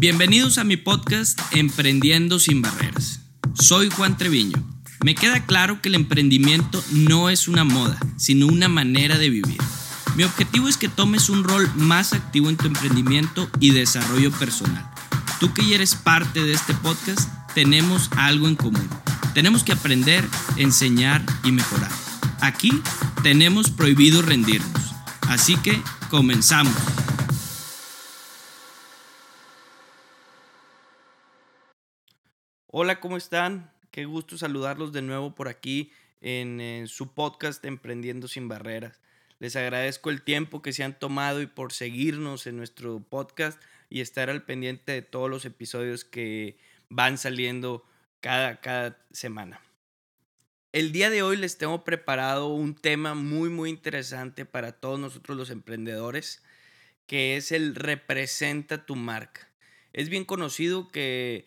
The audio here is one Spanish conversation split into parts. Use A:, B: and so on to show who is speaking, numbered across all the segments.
A: Bienvenidos a mi podcast Emprendiendo sin Barreras. Soy Juan Treviño. Me queda claro que el emprendimiento no es una moda, sino una manera de vivir. Mi objetivo es que tomes un rol más activo en tu emprendimiento y desarrollo personal. Tú que eres parte de este podcast, tenemos algo en común. Tenemos que aprender, enseñar y mejorar. Aquí tenemos prohibido rendirnos. Así que comenzamos. Hola, ¿cómo están? Qué gusto saludarlos de nuevo por aquí en, su podcast Emprendiendo sin Barreras. Les agradezco el tiempo que se han tomado y por seguirnos en nuestro podcast y estar al pendiente de todos los episodios que van saliendo cada, cada semana. El día de hoy les tengo preparado un tema muy muy interesante para todos nosotros los emprendedores, que es el representa tu marca. Es bien conocido que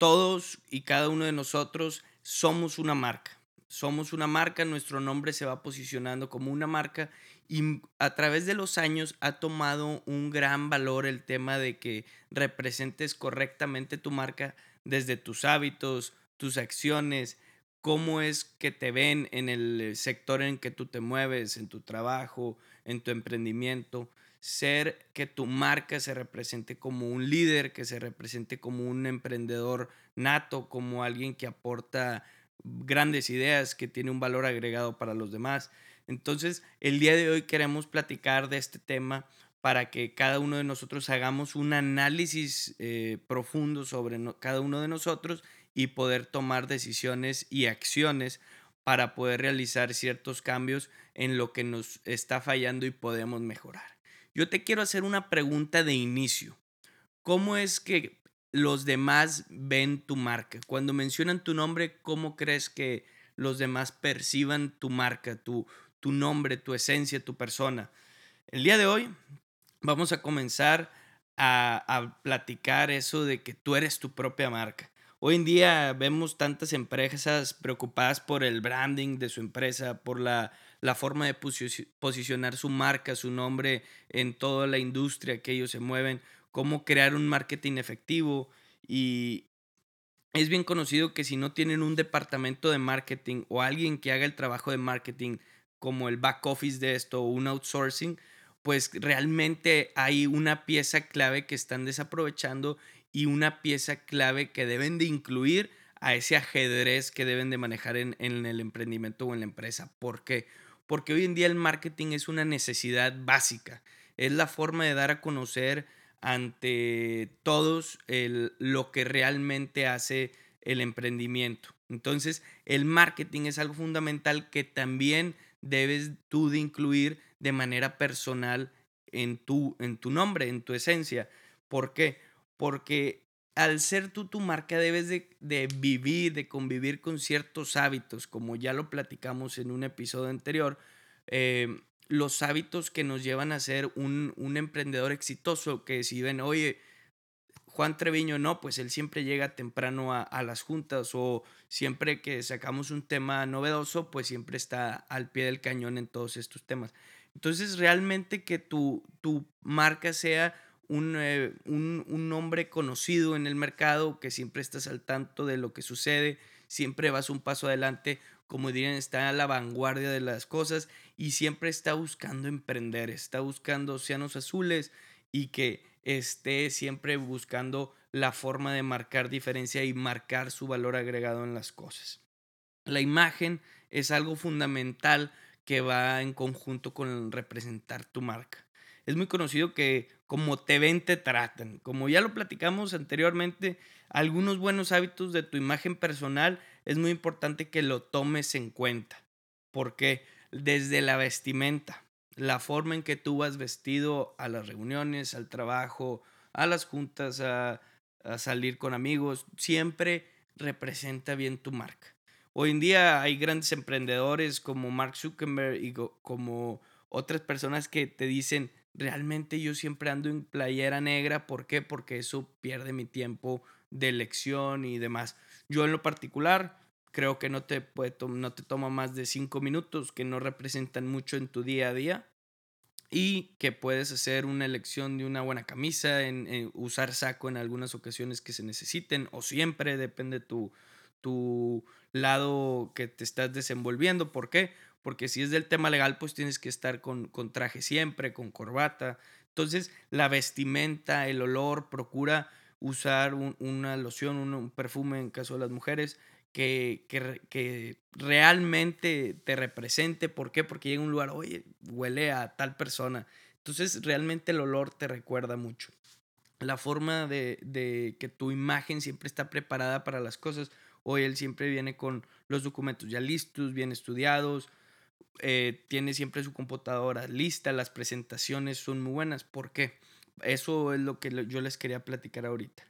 A: todos y cada uno de nosotros somos una marca. Somos una marca, nuestro nombre se va posicionando como una marca y a través de los años ha tomado un gran valor el tema de que representes correctamente tu marca desde tus hábitos, tus acciones, cómo es que te ven en el sector en que tú te mueves, en tu trabajo, en tu emprendimiento ser que tu marca se represente como un líder, que se represente como un emprendedor nato, como alguien que aporta grandes ideas, que tiene un valor agregado para los demás. Entonces, el día de hoy queremos platicar de este tema para que cada uno de nosotros hagamos un análisis eh, profundo sobre cada uno de nosotros y poder tomar decisiones y acciones para poder realizar ciertos cambios en lo que nos está fallando y podemos mejorar. Yo te quiero hacer una pregunta de inicio. ¿Cómo es que los demás ven tu marca? Cuando mencionan tu nombre, ¿cómo crees que los demás perciban tu marca, tu, tu nombre, tu esencia, tu persona? El día de hoy vamos a comenzar a, a platicar eso de que tú eres tu propia marca. Hoy en día vemos tantas empresas preocupadas por el branding de su empresa, por la la forma de posicionar su marca, su nombre en toda la industria que ellos se mueven, cómo crear un marketing efectivo y es bien conocido que si no tienen un departamento de marketing o alguien que haga el trabajo de marketing como el back office de esto o un outsourcing, pues realmente hay una pieza clave que están desaprovechando y una pieza clave que deben de incluir a ese ajedrez que deben de manejar en, el emprendimiento o en la empresa. ¿Por qué? Hoy en día el marketing es una necesidad básica, es la forma de dar a conocer ante todos lo que realmente hace el emprendimiento. Entonces, el marketing es algo fundamental que también debes tú de incluir de manera personal en tu, en tu nombre, en tu esencia. ¿Por qué? Porque al ser tú tu marca debes de, vivir, de convivir con ciertos hábitos, como ya lo platicamos en un episodio anterior, eh, los hábitos que nos llevan a ser un, emprendedor exitoso, que si ven, oye, Juan Treviño no, pues él siempre llega temprano a, las juntas o siempre que sacamos un tema novedoso, pues siempre está al pie del cañón en todos estos temas. Entonces, realmente que tu, tu marca sea eh, un, un, nombre conocido en el mercado, que siempre estás al tanto de lo que sucede, siempre vas un paso adelante, como dirían, está a la vanguardia de las cosas y siempre está buscando emprender, está buscando océanos azules y que esté siempre buscando la forma de marcar diferencia y marcar su valor agregado en las cosas. La imagen es algo fundamental que va en conjunto con representar tu marca. Es muy conocido que como te ven, te tratan. Como ya lo platicamos anteriormente, algunos buenos hábitos de tu imagen personal es muy importante que lo tomes en cuenta. Porque desde la vestimenta, la forma en que tú vas vestido a las reuniones, al trabajo, a las juntas, a, a salir con amigos, siempre representa bien tu marca. Hoy en día hay grandes emprendedores como Mark Zuckerberg y como otras personas que te dicen, realmente yo siempre ando en playera negra. ¿Por qué? Porque eso pierde mi tiempo de elección y demás. Yo en lo particular creo que no te, puede no te toma más de cinco minutos, que no representan mucho en tu día a día. y que puedes hacer una elección de una buena camisa, en, usar saco en algunas ocasiones que se necesiten o siempre, depende tu, tu lado que te estás desenvolviendo. ¿Por qué? Porque si es del tema legal, pues tienes que estar con, con traje siempre, con corbata. Entonces, la vestimenta, el olor, procura usar una loción, un, perfume en caso de las mujeres, que, que, que, realmente te represente. ¿Por qué? Porque llega un lugar, oye, huele a tal persona. Entonces, realmente el olor te recuerda mucho. La forma de, de que tu imagen siempre está preparada para las cosas. Hoy él siempre viene con los documentos ya listos, bien estudiados, eh, tiene siempre su computadora lista, las presentaciones son muy buenas. ¿Por qué? Eso es lo que yo les quería platicar ahorita.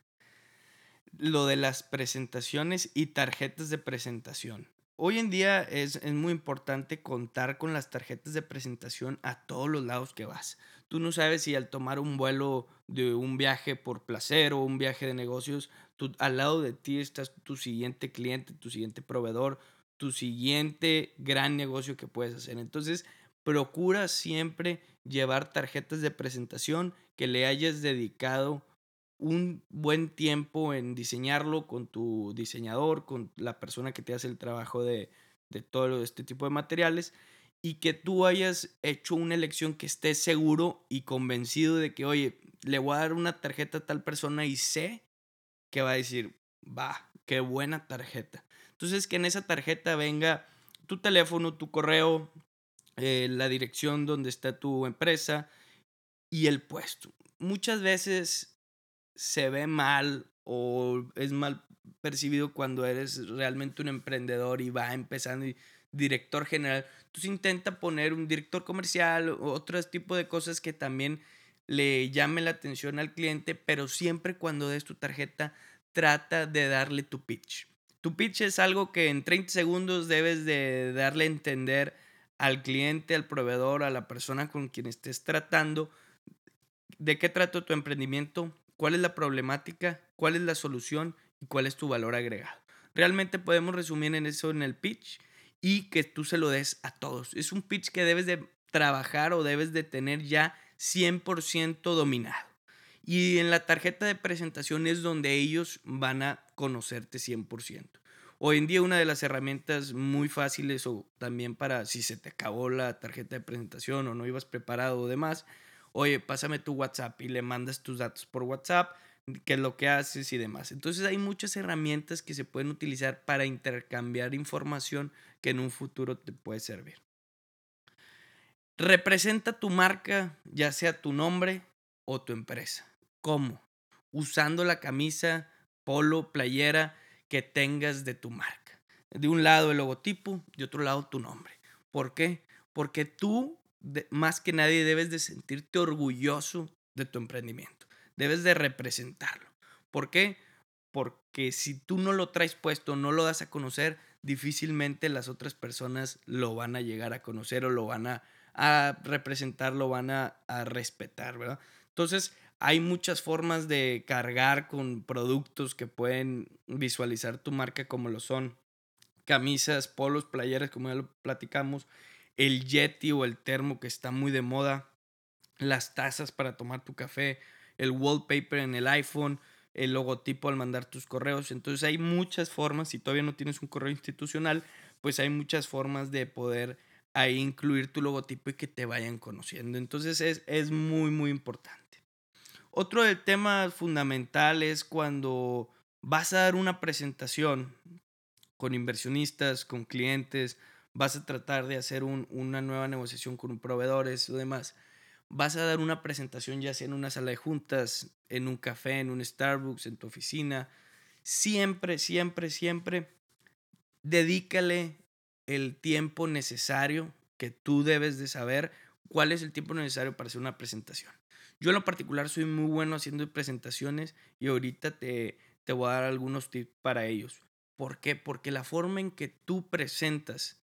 A: Lo de las presentaciones y tarjetas de presentación. Hoy en día es, es, muy importante contar con las tarjetas de presentación a todos los lados que vas. Tú no sabes si al tomar un vuelo de un viaje por placer o un viaje de negocios, al lado de ti estás tu siguiente cliente, tu siguiente proveedor, tu siguiente gran negocio que puedes hacer. Entonces, procura siempre llevar tarjetas de presentación que le hayas dedicado un buen tiempo en diseñarlo con tu diseñador, con la persona que te hace el trabajo de, de todo este tipo de materiales y que tú hayas hecho una elección que estés seguro y convencido de que, oye, le voy a dar una tarjeta a tal persona y sé que va a decir, va, qué buena tarjeta. Entonces, que en esa tarjeta venga tu teléfono, tu correo, eh, la dirección donde está tu empresa y el puesto. Muchas veces se ve mal o es mal percibido cuando eres realmente un emprendedor y va empezando y director general. Entonces intenta poner un director comercial otro tipo de cosas que también le llame la atención al cliente, pero siempre cuando des tu tarjeta trata de darle tu pitch. Tu pitch es algo que en 30 segundos debes de darle a entender al cliente, al proveedor, a la persona con quien estés tratando, de qué trata tu emprendimiento, cuál es la problemática, cuál es la solución y cuál es tu valor agregado. Realmente podemos resumir en eso en el pitch y que tú se lo des a todos. Es un pitch que debes de trabajar o debes de tener ya 100% dominado. Y en la tarjeta de presentación es donde ellos van a conocerte 100%. Hoy en día una de las herramientas muy fáciles o también para si se te acabó la tarjeta de presentación o no ibas preparado o demás, oye, pásame tu WhatsApp y le mandas tus datos por WhatsApp, qué es lo que haces y demás. Entonces hay muchas herramientas que se pueden utilizar para intercambiar información que en un futuro te puede servir. Representa tu marca, ya sea tu nombre o tu empresa. ¿Cómo? Usando la camisa, polo, playera que tengas de tu marca. De un lado el logotipo, de otro lado tu nombre. ¿Por qué? Porque tú, más que nadie, debes de sentirte orgulloso de tu emprendimiento. Debes de representarlo. ¿Por qué? Porque si tú no lo traes puesto, no lo das a conocer, difícilmente las otras personas lo van a llegar a conocer o lo van a, representar, lo van a, a respetar, ¿verdad? Entonces, hay muchas formas de cargar con productos que pueden visualizar tu marca como lo son camisas, polos, playeras, como ya lo platicamos, el Yeti o el termo que está muy de moda, las tazas para tomar tu café, el wallpaper en el iPhone, el logotipo al mandar tus correos. Entonces hay muchas formas, si todavía no tienes un correo institucional, pues hay muchas formas de poder ahí incluir tu logotipo y que te vayan conociendo. Entonces es, es muy, muy importante. Otro del tema fundamental es cuando vas a dar una presentación con inversionistas, con clientes, vas a tratar de hacer una nueva negociación con proveedores o demás. Vas a dar una presentación ya sea en una sala de juntas, en un café, en un Starbucks, en tu oficina. Siempre, siempre, siempre dedícale el tiempo necesario que tú debes de saber cuál es el tiempo necesario para hacer una presentación. Yo en lo particular soy muy bueno haciendo presentaciones y ahorita te, te voy a dar algunos tips para ellos. ¿Por qué? Porque la forma en que tú presentas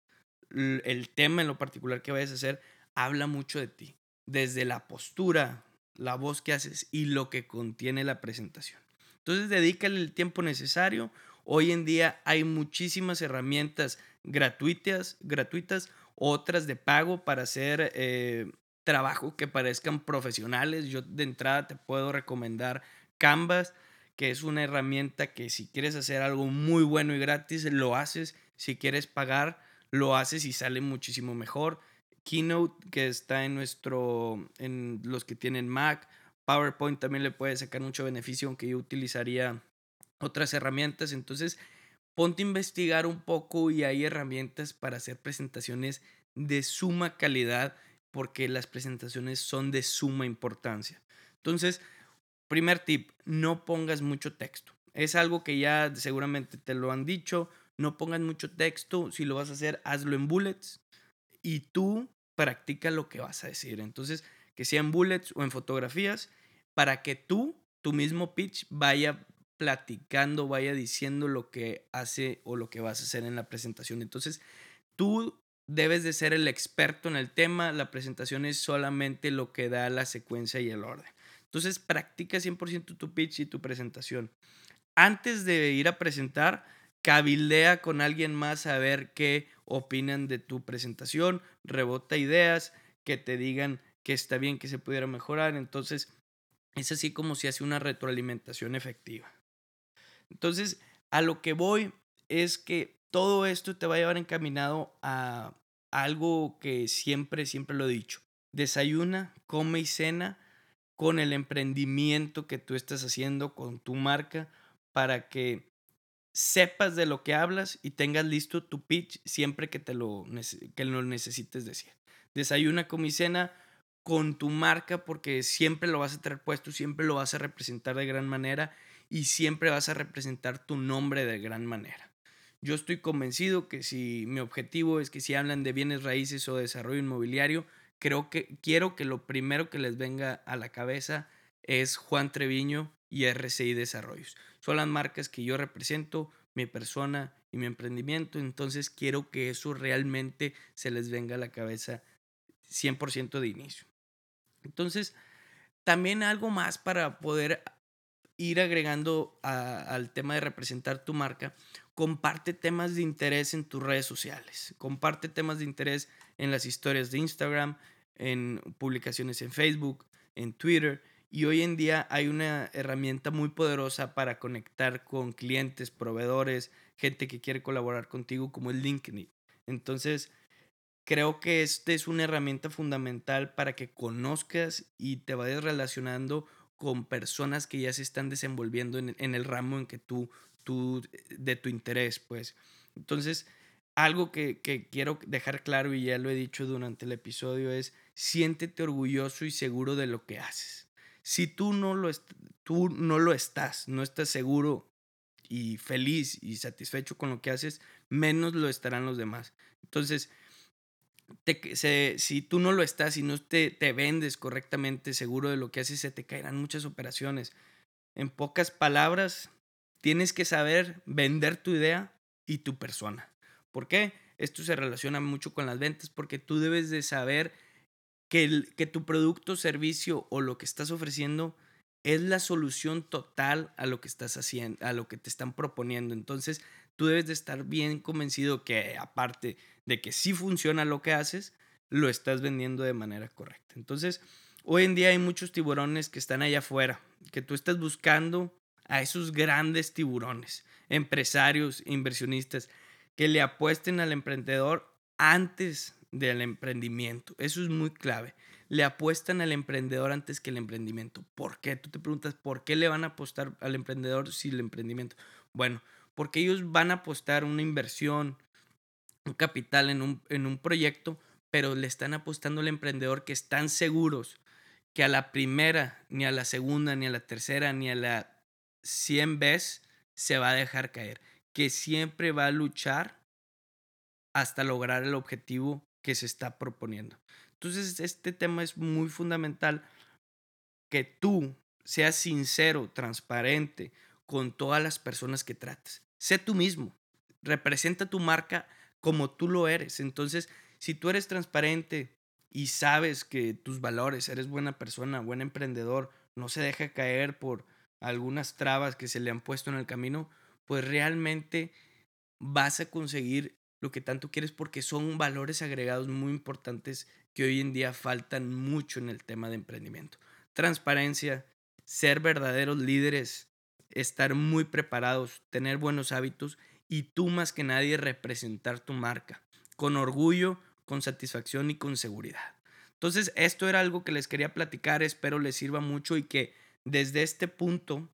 A: el tema en lo particular que vayas a hacer habla mucho de ti. Desde la postura, la voz que haces y lo que contiene la presentación. Entonces, dedícale el tiempo necesario. Hoy en día hay muchísimas herramientas gratuitas, gratuitas otras de pago para hacer eh, trabajo que parezcan profesionales. Yo de entrada te puedo recomendar Canvas, que es una herramienta que si quieres hacer algo muy bueno y gratis, lo haces. Si quieres pagar, lo haces y sale muchísimo mejor. Keynote, que está en nuestro, en los que tienen Mac. PowerPoint también le puede sacar mucho beneficio, aunque yo utilizaría otras herramientas. Entonces, ponte a investigar un poco y hay herramientas para hacer presentaciones de suma calidad, porque las presentaciones son de suma importancia. Entonces, primer tip, no pongas mucho texto. Es algo que ya seguramente te lo han dicho, no pongas mucho texto, si lo vas a hacer, hazlo en bullets y tú practica lo que vas a decir. Entonces, que sea en bullets o en fotografías, para que tú, tu mismo pitch, vaya platicando, vaya diciendo lo que hace o lo que vas a hacer en la presentación. Entonces, tú debes de ser el experto en el tema, la presentación es solamente lo que da la secuencia y el orden. Entonces, practica 100% tu pitch y tu presentación. Antes de ir a presentar, cabildea con alguien más a ver qué opinan de tu presentación, rebota ideas, que te digan que está bien, que se pudiera mejorar. Entonces, es así como se hace una retroalimentación efectiva. Entonces, a lo que voy es que todo esto te va a llevar encaminado a algo que siempre, siempre lo he dicho. Desayuna, come y cena con el emprendimiento que tú estás haciendo, con tu marca, para que sepas de lo que hablas y tengas listo tu pitch siempre que te lo, que lo necesites decir. Desayuna con mi cena con tu marca porque siempre lo vas a tener puesto, siempre lo vas a representar de gran manera y siempre vas a representar tu nombre de gran manera. Yo estoy convencido que si mi objetivo es que si hablan de bienes raíces o desarrollo inmobiliario, creo que quiero que lo primero que les venga a la cabeza es Juan Treviño y RCI Desarrollos. Son las marcas que yo represento, mi persona y mi emprendimiento, entonces quiero que eso realmente se les venga a la cabeza 100% de inicio. Entonces, también algo más para poder ir agregando al tema de representar tu marca, comparte temas de interés en tus redes sociales, comparte temas de interés en las historias de Instagram, en publicaciones en Facebook, en Twitter y hoy en día hay una herramienta muy poderosa para conectar con clientes, proveedores, gente que quiere colaborar contigo como el LinkedIn. Entonces, creo que esta es una herramienta fundamental para que conozcas y te vayas relacionando con personas que ya se están desenvolviendo en, el ramo en que tú, tú, de tu interés, pues. Entonces, algo que, que quiero dejar claro y ya lo he dicho durante el episodio es, siéntete orgulloso y seguro de lo que haces si tú no lo, tú no lo estás, no estás seguro y feliz y satisfecho con lo que haces, menos lo estarán los demás. Entonces, si tú no lo estás y no te, te vendes correctamente seguro de lo que haces, se te caerán muchas operaciones. En pocas palabras, tienes que saber vender tu idea y tu persona. ¿Por qué? Esto se relaciona mucho con las ventas porque tú debes de saber que, que tu producto, servicio o lo que estás ofreciendo es la solución total a lo que estás haciendo, a lo que te están proponiendo. Entonces, tú debes de estar bien convencido que aparte de que sí funciona lo que haces, lo estás vendiendo de manera correcta. Entonces, hoy en día hay muchos tiburones que están allá afuera, que tú estás buscando a esos grandes tiburones, empresarios, inversionistas, que le apuesten al emprendedor antes del emprendimiento. Eso es muy clave. Le apuestan al emprendedor antes que el emprendimiento. ¿Por qué? Tú te preguntas, ¿por qué le van a apostar al emprendedor si el emprendimiento? Bueno, porque ellos van a apostar una inversión, un capital en un, en un proyecto, pero le están apostando al emprendedor que están seguros que a la primera, ni a la segunda, ni a la tercera, ni a la 100 veces se va a dejar caer. Que siempre va a luchar hasta lograr el objetivo que se está proponiendo. Entonces, este tema es muy fundamental que tú seas sincero, transparente con todas las personas que trates. Sé tú mismo, representa tu marca como tú lo eres. Entonces, si tú eres transparente y sabes que tus valores, eres buena persona, buen emprendedor, no se deja caer por algunas trabas que se le han puesto en el camino, pues realmente vas a conseguir lo que tanto quieres porque son valores agregados muy importantes que hoy en día faltan mucho en el tema de emprendimiento. Transparencia, ser verdaderos líderes, estar muy preparados, tener buenos hábitos y tú más que nadie representar tu marca con orgullo, con satisfacción y con seguridad. Entonces, esto era algo que les quería platicar, espero les sirva mucho y que desde este punto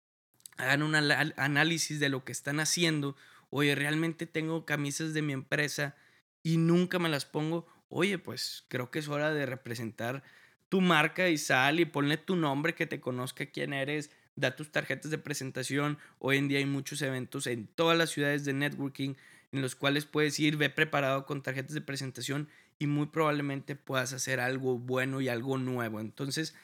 A: hagan un análisis de lo que están haciendo. Oye, realmente tengo camisas de mi empresa y nunca me las pongo. Oye, pues creo que es hora de representar tu marca y sal y ponle tu nombre, que te conozca quién eres, da tus tarjetas de presentación. Hoy en día hay muchos eventos en todas las ciudades de networking en los cuales puedes ir, ve preparado con tarjetas de presentación y muy probablemente puedas hacer algo bueno y algo nuevo. Entonces,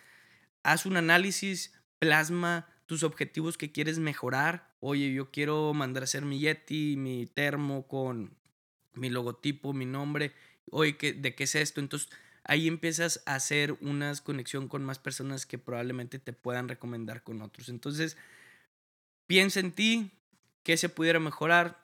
A: haz un análisis, plasma tus objetivos que quieres mejorar. Oye, yo quiero mandar a hacer mi Yeti, mi termo con mi logotipo, mi nombre. Oye, ¿de qué es esto? Entonces, ahí empiezas a hacer una conexión con más personas que probablemente te puedan recomendar con otros. Entonces, piensa en ti, qué se pudiera mejorar.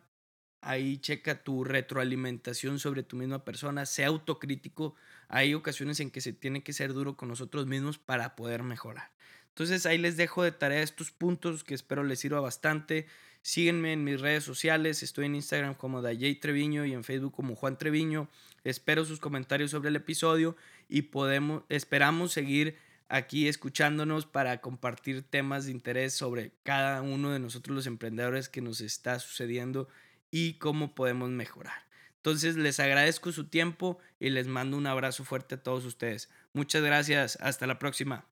A: Ahí checa tu retroalimentación sobre tu misma persona, sea autocrítico. Hay ocasiones en que se tiene que ser duro con nosotros mismos para poder mejorar. Entonces ahí les dejo de tarea estos puntos que espero les sirva bastante. Síguenme en mis redes sociales, estoy en Instagram como Dayay Treviño y en Facebook como Juan Treviño. Espero sus comentarios sobre el episodio y podemos, esperamos seguir aquí escuchándonos para compartir temas de interés sobre cada uno de nosotros los emprendedores que nos está sucediendo y cómo podemos mejorar. Entonces les agradezco su tiempo y les mando un abrazo fuerte a todos ustedes. Muchas gracias, hasta la próxima.